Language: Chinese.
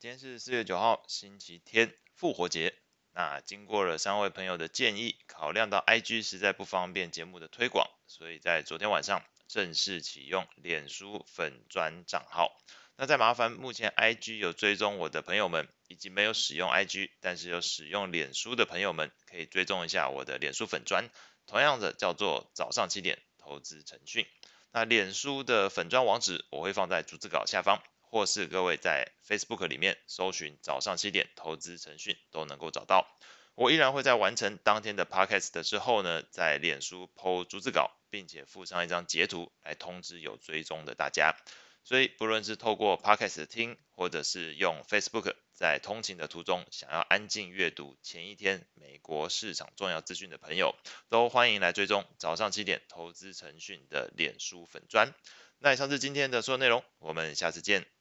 今天是四月九号，星期天，复活节。那经过了三位朋友的建议，考量到 IG 实在不方便节目的推广，所以在昨天晚上正式启用脸书粉砖账号。那再麻烦目前 IG 有追踪我的朋友们，以及没有使用 IG 但是有使用脸书的朋友们，可以追踪一下我的脸书粉砖，同样的叫做早上七点投资晨讯。那脸书的粉砖网址我会放在逐字稿下方。或是各位在 Facebook 里面搜寻早上七点投资晨讯都能够找到。我依然会在完成当天的 Podcast 之后呢，在脸书 PO 逐字稿，并且附上一张截图来通知有追踪的大家。所以不论是透过 Podcast 听，或者是用 Facebook 在通勤的途中想要安静阅读前一天美国市场重要资讯的朋友，都欢迎来追踪早上七点投资晨讯的脸书粉专。那以上是今天的所有内容，我们下次见。